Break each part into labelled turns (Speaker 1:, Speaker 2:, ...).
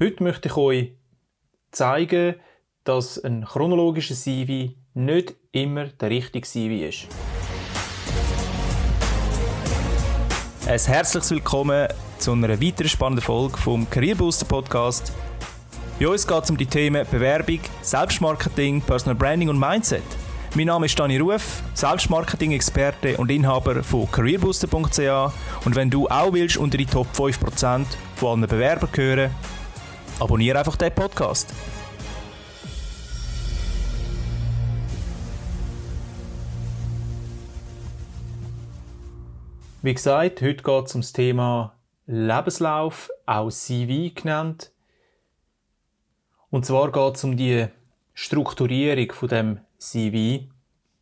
Speaker 1: Heute möchte ich euch zeigen, dass ein chronologischer CV nicht immer der richtige CV ist. Ein herzliches Willkommen zu einer weiteren spannenden Folge vom Career Booster Podcast. Bei uns geht es um die Themen Bewerbung, Selbstmarketing, Personal Branding und Mindset. Mein Name ist Dani Ruf, Selbstmarketing-Experte und Inhaber von careerbooster.ch und wenn du auch willst unter die Top 5% von allen Bewerbern gehören, abonniere einfach den Podcast. Wie gesagt, heute geht es um das Thema Lebenslauf, auch CV genannt. Und zwar geht es um die Strukturierung von dem CV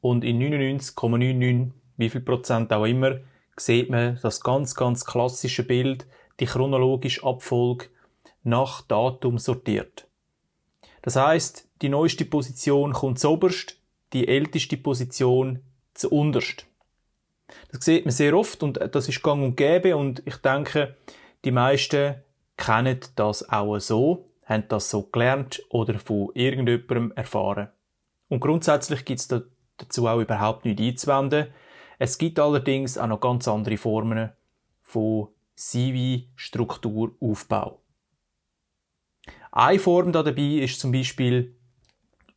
Speaker 1: und in 99,99 wie viel Prozent auch immer sieht man das ganz, ganz klassische Bild, die chronologische Abfolge nach Datum sortiert. Das heißt, die neueste Position kommt zuoberst, die älteste Position zuunterst. Das sieht man sehr oft und das ist gang und gäbe und ich denke, die meisten kennen das auch so, haben das so gelernt oder von irgendjemandem erfahren. Und grundsätzlich gibt es dazu auch überhaupt nichts einzuwenden. Es gibt allerdings auch noch ganz andere Formen von CV-Strukturaufbau. Eine Form da dabei ist zum Beispiel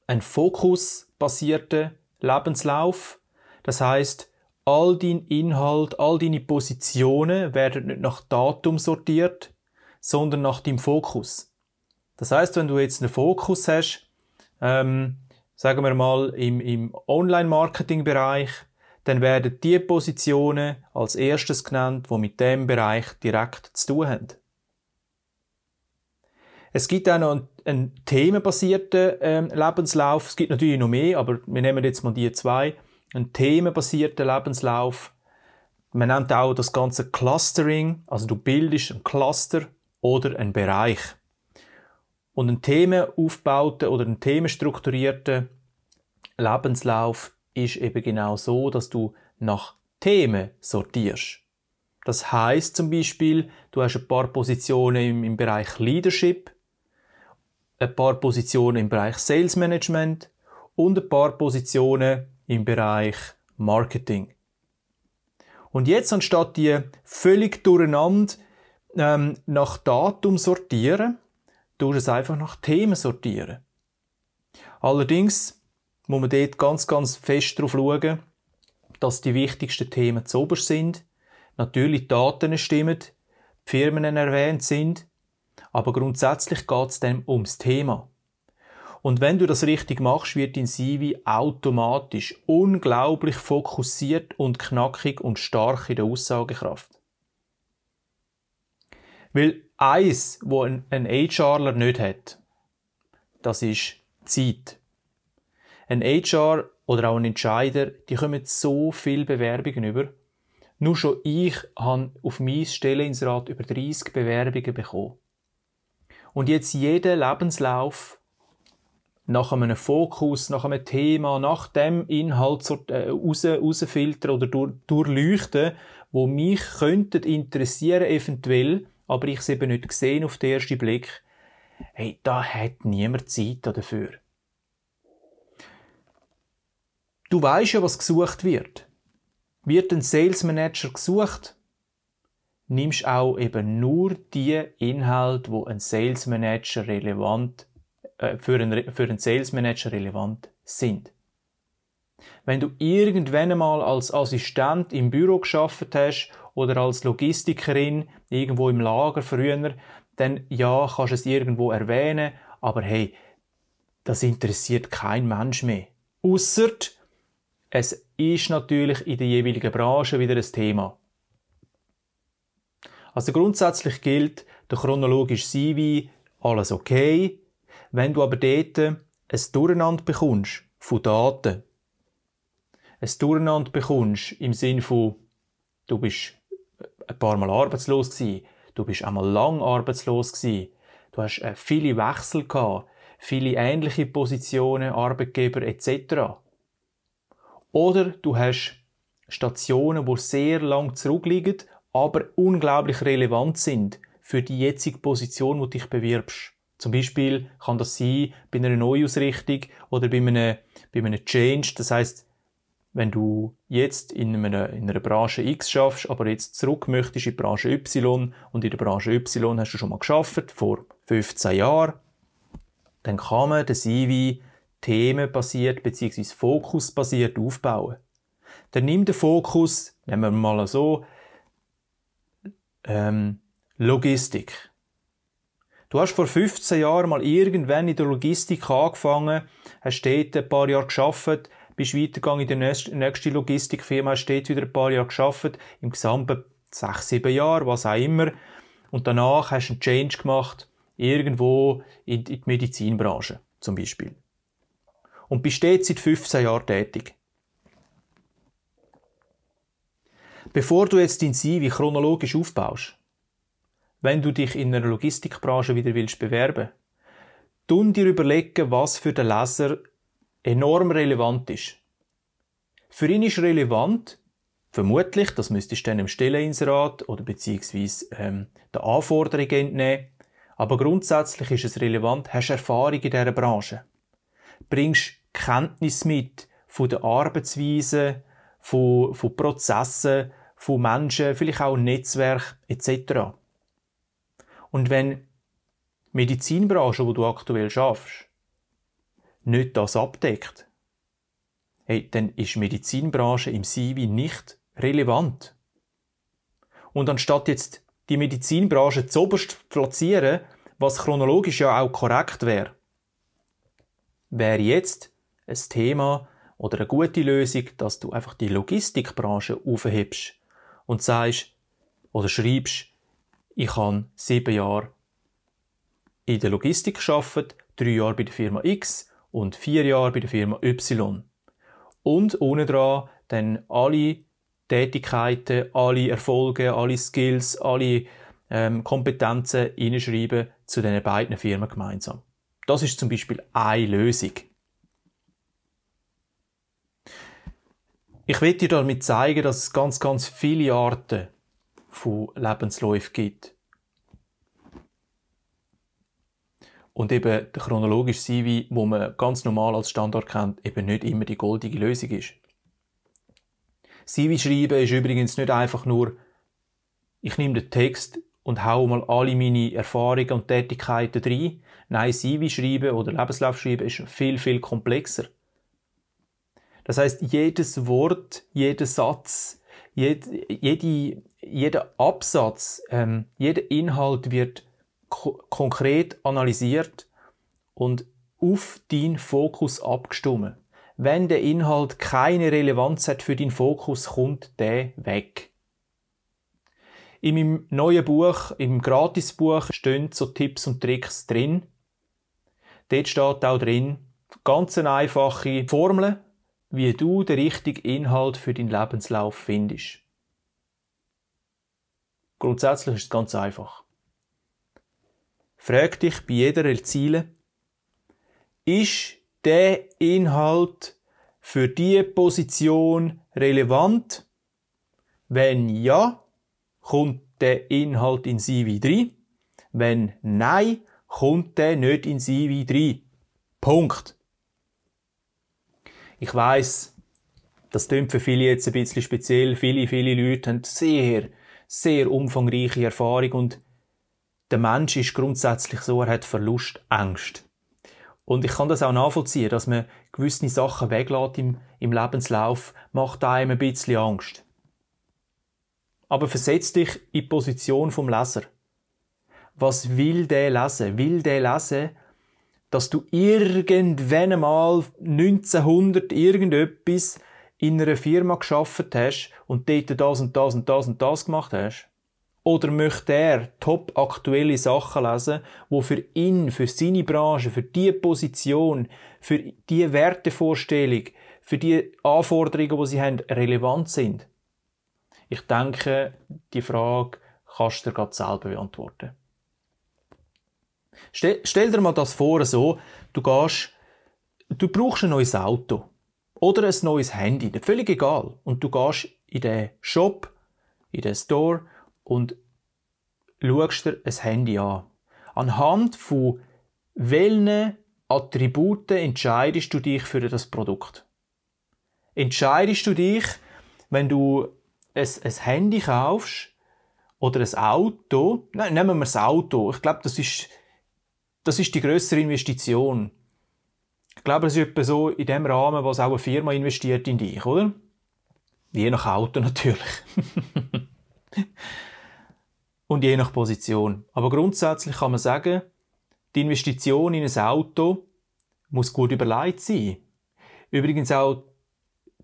Speaker 1: ein fokusbasierter Lebenslauf. Das heißt, all dein Inhalt, all deine Positionen werden nicht nach Datum sortiert, sondern nach dem Fokus. Das heißt, wenn du jetzt einen Fokus hast, ähm, sagen wir mal im, im Online-Marketing-Bereich, dann werden die Positionen als erstes genannt, die mit dem Bereich direkt zu tun haben. Es gibt auch noch einen, einen themenbasierten ähm, Lebenslauf. Es gibt natürlich noch mehr, aber wir nehmen jetzt mal die zwei. Ein themenbasierter Lebenslauf. Man nennt auch das ganze Clustering, also du bildest ein Cluster oder einen Bereich. Und ein themenaufbauten oder ein themenstrukturierten Lebenslauf ist eben genau so, dass du nach Themen sortierst. Das heißt zum Beispiel, du hast ein paar Positionen im, im Bereich Leadership, ein paar Positionen im Bereich Sales Management und ein paar Positionen im Bereich Marketing. Und jetzt anstatt die völlig durcheinander ähm, nach Datum sortieren, tust du es einfach nach Themen sortieren. Allerdings muss man dort ganz, ganz fest darauf schauen, dass die wichtigsten Themen zu oberst sind. Natürlich die Daten stimmen, die Firmen erwähnt sind, aber grundsätzlich geht es dann ums Thema. Und wenn du das richtig machst, wird dein CV automatisch unglaublich fokussiert und knackig und stark in der Aussagekraft. Weil eins, wo ein, ein HRler nicht hat, das ist Zeit. Ein HR oder auch ein Entscheider, die kommen so viel Bewerbungen über. Nur schon ich habe auf mein Stelleninsrat über 30 Bewerbungen bekommen. Und jetzt jeder Lebenslauf nach einem Fokus, nach einem Thema, nach dem Inhalt äh, raus, rausfiltern oder durch, durchleuchten, wo mich könnten interessieren eventuell, aber ich es eben nicht gesehen auf den ersten Blick, hey, da hat niemand Zeit dafür. Du weißt ja, was gesucht wird. Wird ein Sales Manager gesucht, nimmst auch eben nur die Inhalte, wo ein Sales Manager relevant äh, für, einen, für einen Sales Manager relevant sind. Wenn du irgendwann einmal als Assistent im Büro geschafft hast oder als Logistikerin irgendwo im Lager früher, dann ja, kannst du es irgendwo erwähnen, aber hey, das interessiert kein Mensch mehr. Ausser es ist natürlich in der jeweiligen Branche wieder ein Thema. Also grundsätzlich gilt, der chronologische CV, alles okay. Wenn du aber dort ein Durcheinander bekommst von Daten, ein Durcheinander bekommst im Sinne von, du bist ein paar Mal arbeitslos gewesen, du bist einmal lang arbeitslos gewesen, du hast äh, viele Wechsel gehabt, viele ähnliche Positionen, Arbeitgeber etc. Oder du hast Stationen, wo sehr lang zurückliegen, aber unglaublich relevant sind für die jetzige Position, wo du dich bewirbst. Zum Beispiel kann das sein bei einer Neuausrichtung oder bei einem, bei einem Change. Das heißt, wenn du jetzt in einer, in einer Branche X schaffst, aber jetzt zurück möchtest in die Branche Y und in der Branche Y hast du schon mal geschafft vor 15 Jahren, dann kann man den CV themenbasiert bzw. fokusbasiert aufbauen. Dann nimm den Fokus, nehmen wir mal so, ähm, Logistik. Du hast vor 15 Jahren mal irgendwann in der Logistik angefangen, hast dort ein paar Jahre geschafft, bist weitergegangen in die nächste Logistikfirma, hast dort wieder ein paar Jahre geschafft, im gesamten sechs, sieben Jahre, was auch immer. Und danach hast du einen Change gemacht, irgendwo in die Medizinbranche, zum Beispiel. Und bist dort seit 15 Jahren tätig. Bevor du jetzt dein CV chronologisch aufbaust, wenn du dich in einer Logistikbranche wieder willst bewerben, tun dir überlegen, was für den Leser enorm relevant ist. Für ihn ist relevant, vermutlich, das müsstest du dann im Stelleninserat oder beziehungsweise ähm, der Anforderung entnehmen, aber grundsätzlich ist es relevant, hast Erfahrung in dieser Branche. Bringst Kenntnis mit von der Arbeitsweise, von, von Prozessen, von Menschen, vielleicht auch Netzwerk etc. Und wenn Medizinbranche, wo du aktuell schaffst, nicht das abdeckt, hey, dann ist Medizinbranche im CV nicht relevant. Und anstatt jetzt die Medizinbranche zu platzieren, was chronologisch ja auch korrekt wäre, wäre jetzt ein Thema oder eine gute Lösung, dass du einfach die Logistikbranche aufhebst und sagst oder schreibst, ich habe sieben Jahre in der Logistik geschafft, drei Jahre bei der Firma X und vier Jahre bei der Firma Y. Und ohne dran dann alle Tätigkeiten, alle Erfolge, alle Skills, alle ähm, Kompetenzen hinschreiben zu diesen beiden Firmen gemeinsam. Das ist zum Beispiel eine Lösung. Ich will dir damit zeigen, dass es ganz, ganz viele Arten von Lebensläufen gibt. Und eben der chronologische CV, wo man ganz normal als Standard kennt, eben nicht immer die goldige Lösung ist. CV schreiben ist übrigens nicht einfach nur, ich nehme den Text und hau mal alle meine Erfahrungen und Tätigkeiten rein. Nein, CV schreiben oder Lebenslauf schreiben ist viel, viel komplexer. Das heißt, jedes Wort, jeder Satz, jede, jede, jeder Absatz, ähm, jeder Inhalt wird ko konkret analysiert und auf deinen Fokus abgestimmt. Wenn der Inhalt keine Relevanz hat für deinen Fokus, kommt der weg. In meinem neuen Buch, im Gratisbuch, stehen so Tipps und Tricks drin. Dort steht auch drin, ganz einfache Formel, wie du den richtigen Inhalt für deinen Lebenslauf findest. Grundsätzlich ist es ganz einfach. Frag dich bei jeder Ziele, ist der Inhalt für die Position relevant? Wenn ja, kommt der Inhalt in CV 3. Wenn nein, kommt der nicht in CV 3. Punkt. Ich weiß, das klingt für viele jetzt ein bisschen speziell. Viele, viele Leute haben sehr sehr umfangreiche Erfahrung und der Mensch ist grundsätzlich so, er hat Verlust, Angst. Und ich kann das auch nachvollziehen, dass man gewisse Sachen weglässt im, im Lebenslauf, macht einem ein bisschen Angst. Aber versetz dich in die Position vom Leser. Was will der lesen? Will der lesen, dass du irgendwann einmal 1900 irgendetwas in einer Firma geschafft hast und dort das und das und das und das gemacht hast? Oder möchte er top aktuelle Sachen lesen, wo für ihn, für seine Branche, für die Position, für die Wertevorstellung, für die Anforderungen, die sie haben, relevant sind? Ich denke, die Frage kannst du dir gerade selber beantworten. Stell, stell dir mal das vor, so, du gehst, du brauchst ein neues Auto. Oder ein neues Handy, völlig egal. Und du gehst in den Shop, in den Store und schaust dir ein Handy an. Anhand von welchen Attributen entscheidest du dich für das Produkt? Entscheidest du dich, wenn du ein, ein Handy kaufst oder ein Auto? Nein, nehmen wir das Auto. Ich glaube, das ist, das ist die größere Investition. Ich glaube, es ist etwa so in dem Rahmen, was auch eine Firma investiert in dich, oder? Je nach Auto natürlich. Und je nach Position. Aber grundsätzlich kann man sagen, die Investition in ein Auto muss gut überlegt sein. Übrigens auch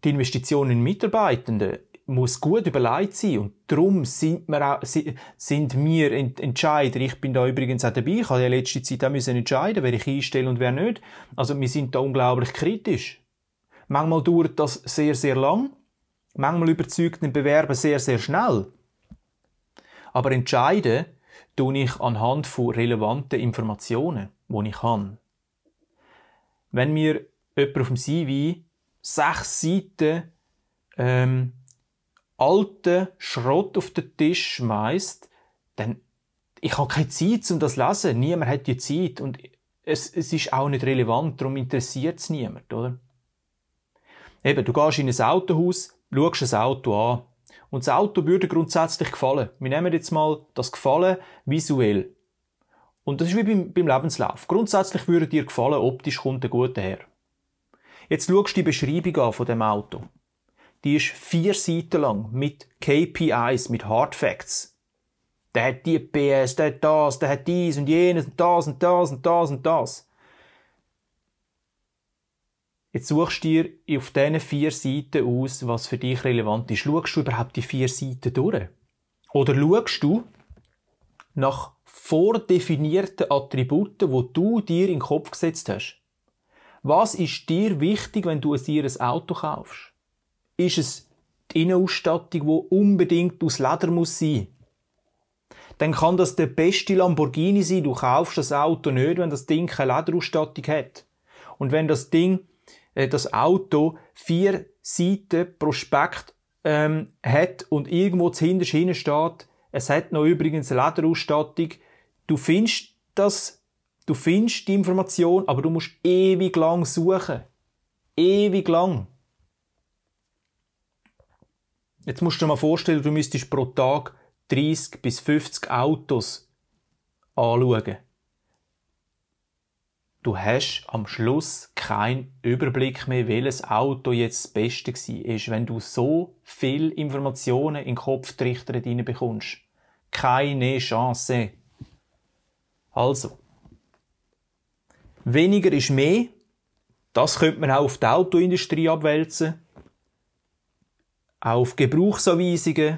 Speaker 1: die Investition in Mitarbeitende muss gut überlegt sein. Und darum sind wir, auch, sind wir Entscheider. Ich bin da übrigens auch dabei. Ich habe ja letzte Zeit auch müssen entscheiden, wer ich einstelle und wer nicht. Also wir sind da unglaublich kritisch. Manchmal dauert das sehr, sehr lang. Manchmal überzeugt ein Bewerber sehr, sehr schnell. Aber entscheiden tue ich anhand von relevanten Informationen, die ich habe. Wenn mir jemand auf dem CV sechs Seiten ähm, alten Schrott auf den Tisch schmeißt, dann ich habe keine Zeit, um das zu lesen. Niemand hat die Zeit und es, es ist auch nicht relevant, darum interessiert es niemand, oder? Eben, du gehst in ein Autohaus, schaust ein Auto an und das Auto würde grundsätzlich gefallen. Wir nehmen jetzt mal das Gefallen visuell. Und das ist wie beim, beim Lebenslauf. Grundsätzlich würde dir gefallen, optisch kommt ein guter her. Jetzt schaust du die Beschreibung an von dem Auto. Die ist vier Seiten lang mit KPIs, mit Hard Facts. Der hat die PS, der hat das, der hat dies und jenes und das und das und das und das. Jetzt suchst du dir auf diesen vier Seiten aus, was für dich relevant ist. Schaust du überhaupt die vier Seiten durch? Oder schaust du nach vordefinierten Attributen, wo du dir in den Kopf gesetzt hast? Was ist dir wichtig, wenn du dir ein Auto kaufst? Ist es die Innenausstattung, die unbedingt aus Leder muss sein? Dann kann das der beste Lamborghini sein. Du kaufst das Auto nicht, wenn das Ding keine Lederausstattung hat. Und wenn das Ding äh, das Auto vier Seiten Prospekt ähm, hat und irgendwo zuhinterst hinten steht, es hat noch übrigens eine Lederausstattung, du findest das, du findest die Information, aber du musst ewig lang suchen. Ewig lang. Jetzt musst du dir mal vorstellen, du müsstest pro Tag 30 bis 50 Autos anschauen du hast am Schluss keinen Überblick mehr, welches Auto jetzt das Beste war, wenn du so viel Informationen in den Kopf trichtert bekommst. Keine Chance. Also. Weniger ist mehr. Das könnte man auch auf die Autoindustrie abwälzen. Auf Gebrauchsanweisungen,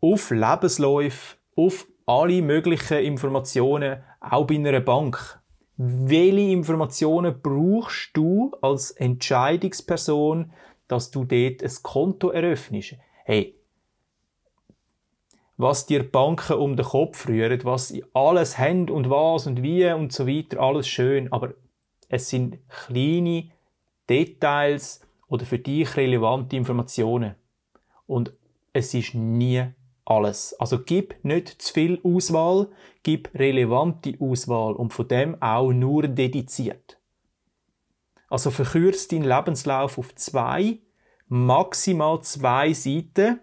Speaker 1: auf Lebensläufe, auf alle möglichen Informationen, auch bei einer Bank welche Informationen brauchst du als Entscheidungsperson, dass du dort ein Konto eröffnest? Hey, was dir Banken um den Kopf rühren, was sie alles haben und was und wie und so weiter, alles schön, aber es sind kleine Details oder für dich relevante Informationen. Und es ist nie alles. Also gib nicht zu viel Auswahl, gib relevante Auswahl und von dem auch nur dediziert. Also verkürzt deinen Lebenslauf auf zwei, maximal zwei Seiten,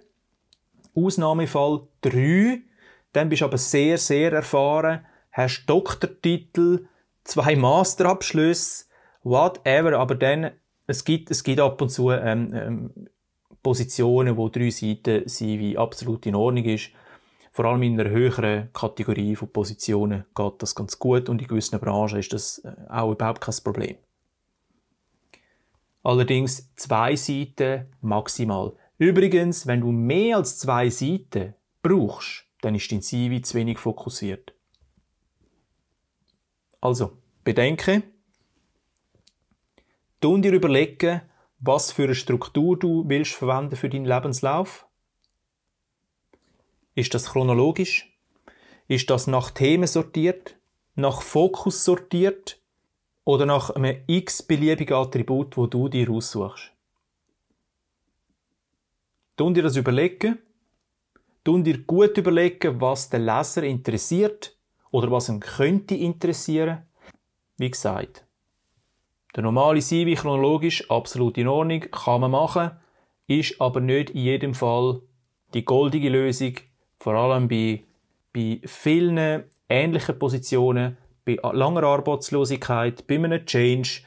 Speaker 1: Ausnahmefall drei, dann bist du aber sehr, sehr erfahren, hast Doktortitel, zwei Masterabschlüsse, whatever, aber dann, es gibt, es gibt ab und zu ähm, ähm, Positionen, wo drei Seiten sind, wie absolut in Ordnung ist. Vor allem in einer höheren Kategorie von Positionen geht das ganz gut und in gewissen Branchen ist das äh, auch überhaupt kein Problem. Allerdings zwei Seiten maximal. Übrigens, wenn du mehr als zwei Seiten brauchst, dann ist dein CV zu wenig fokussiert. Also, bedenke, tun dir überlegen, was für eine Struktur du willst verwenden für deinen Lebenslauf? Ist das chronologisch? Ist das nach Themen sortiert? Nach Fokus sortiert? Oder nach einem x-beliebigen Attribut, wo du dir aussuchst? Tun dir das überlegen. tun dir gut überlegen, was den Leser interessiert oder was ihn könnte interessieren. Wie gesagt, der normale CV chronologisch absolut in Ordnung, kann man machen, ist aber nicht in jedem Fall die goldige Lösung, vor allem bei, bei vielen ähnlichen Positionen, bei langer Arbeitslosigkeit, bei einem Change,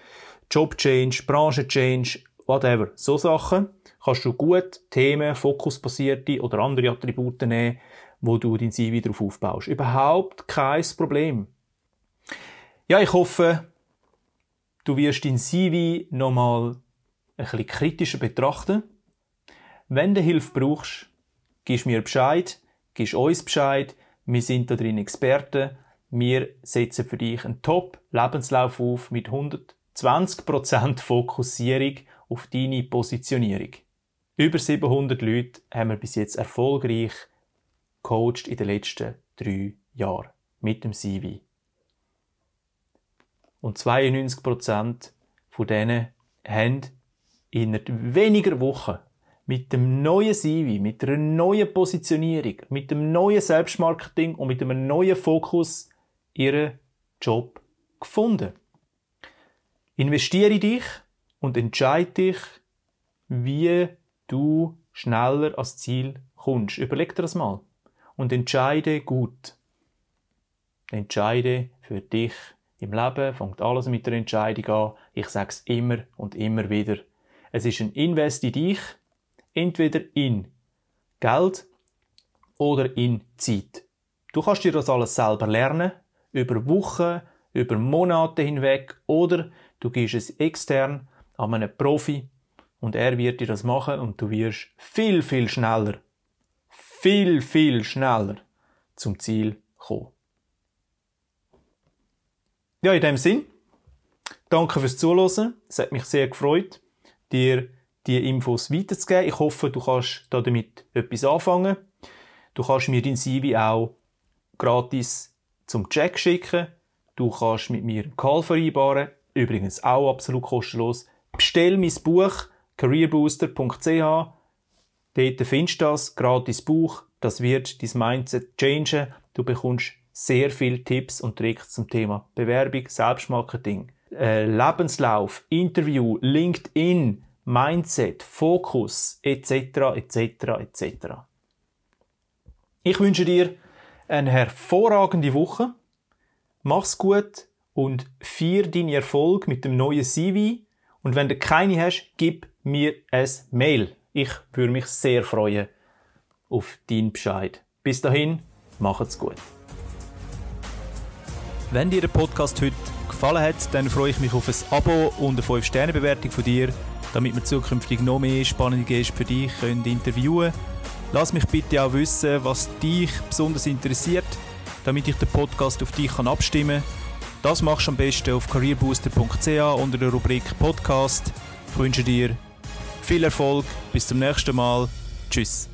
Speaker 1: Job-Change, Branchen-Change, whatever. So Sachen kannst du gut Themen, fokusbasierte oder andere Attribute nehmen, wo du dein CV darauf aufbaust. Überhaupt kein Problem. Ja, ich hoffe, du wirst dein CV nochmal ein bisschen kritischer betrachten. Wenn du Hilfe brauchst, gibst mir Bescheid, gibst uns Bescheid. Wir sind da drin Experten. Wir setzen für dich einen Top-Lebenslauf auf mit 120% Fokussierung auf deine Positionierung. Über 700 Leute haben wir bis jetzt erfolgreich coacht in den letzten drei Jahren mit dem CV. Und 92% von denen haben in weniger Wochen mit dem neuen CV, mit einer neuen Positionierung, mit dem neuen Selbstmarketing und mit einem neuen Fokus ihren Job gefunden. Investiere dich und entscheide dich, wie du schneller ans Ziel kommst. Überleg dir das mal. Und entscheide gut. Entscheide für dich. Im Leben fängt alles mit der Entscheidung an. Ich sage es immer und immer wieder. Es ist ein Invest in dich, entweder in Geld oder in Zeit. Du kannst dir das alles selber lernen, über Wochen, über Monate hinweg, oder du gehst es extern an einen Profi und er wird dir das machen und du wirst viel, viel schneller, viel, viel schneller zum Ziel kommen. Ja, in dem Sinn, danke fürs Zuhören. Es hat mich sehr gefreut, dir die Infos weiterzugeben. Ich hoffe, du kannst damit etwas anfangen. Du kannst mir dein CV auch gratis zum Check schicken. Du kannst mit mir einen Call vereinbaren. Übrigens auch absolut kostenlos. Bestell mein Buch careerbooster.ch. Dort findest du das, gratis Buch. Das wird dein Mindset changen. Du bekommst sehr viele Tipps und Tricks zum Thema Bewerbung, Selbstmarketing, äh, Lebenslauf, Interview, LinkedIn, Mindset, Fokus etc. etc. etc. Ich wünsche dir eine hervorragende Woche. Mach's gut und feier deinen Erfolg mit dem neuen CV. Und wenn du keine hast, gib mir ein Mail. Ich würde mich sehr freuen auf deinen Bescheid. Bis dahin, macht's gut. Wenn dir der Podcast heute gefallen hat, dann freue ich mich auf ein Abo und eine 5-Sterne-Bewertung von dir damit wir zukünftig noch mehr spannende Gäste für dich können interviewen können. Lass mich bitte auch wissen, was dich besonders interessiert, damit ich den Podcast auf dich kann abstimmen kann. Das machst du am besten auf careerbooster.ch unter der Rubrik Podcast. Ich wünsche dir viel Erfolg, bis zum nächsten Mal. Tschüss.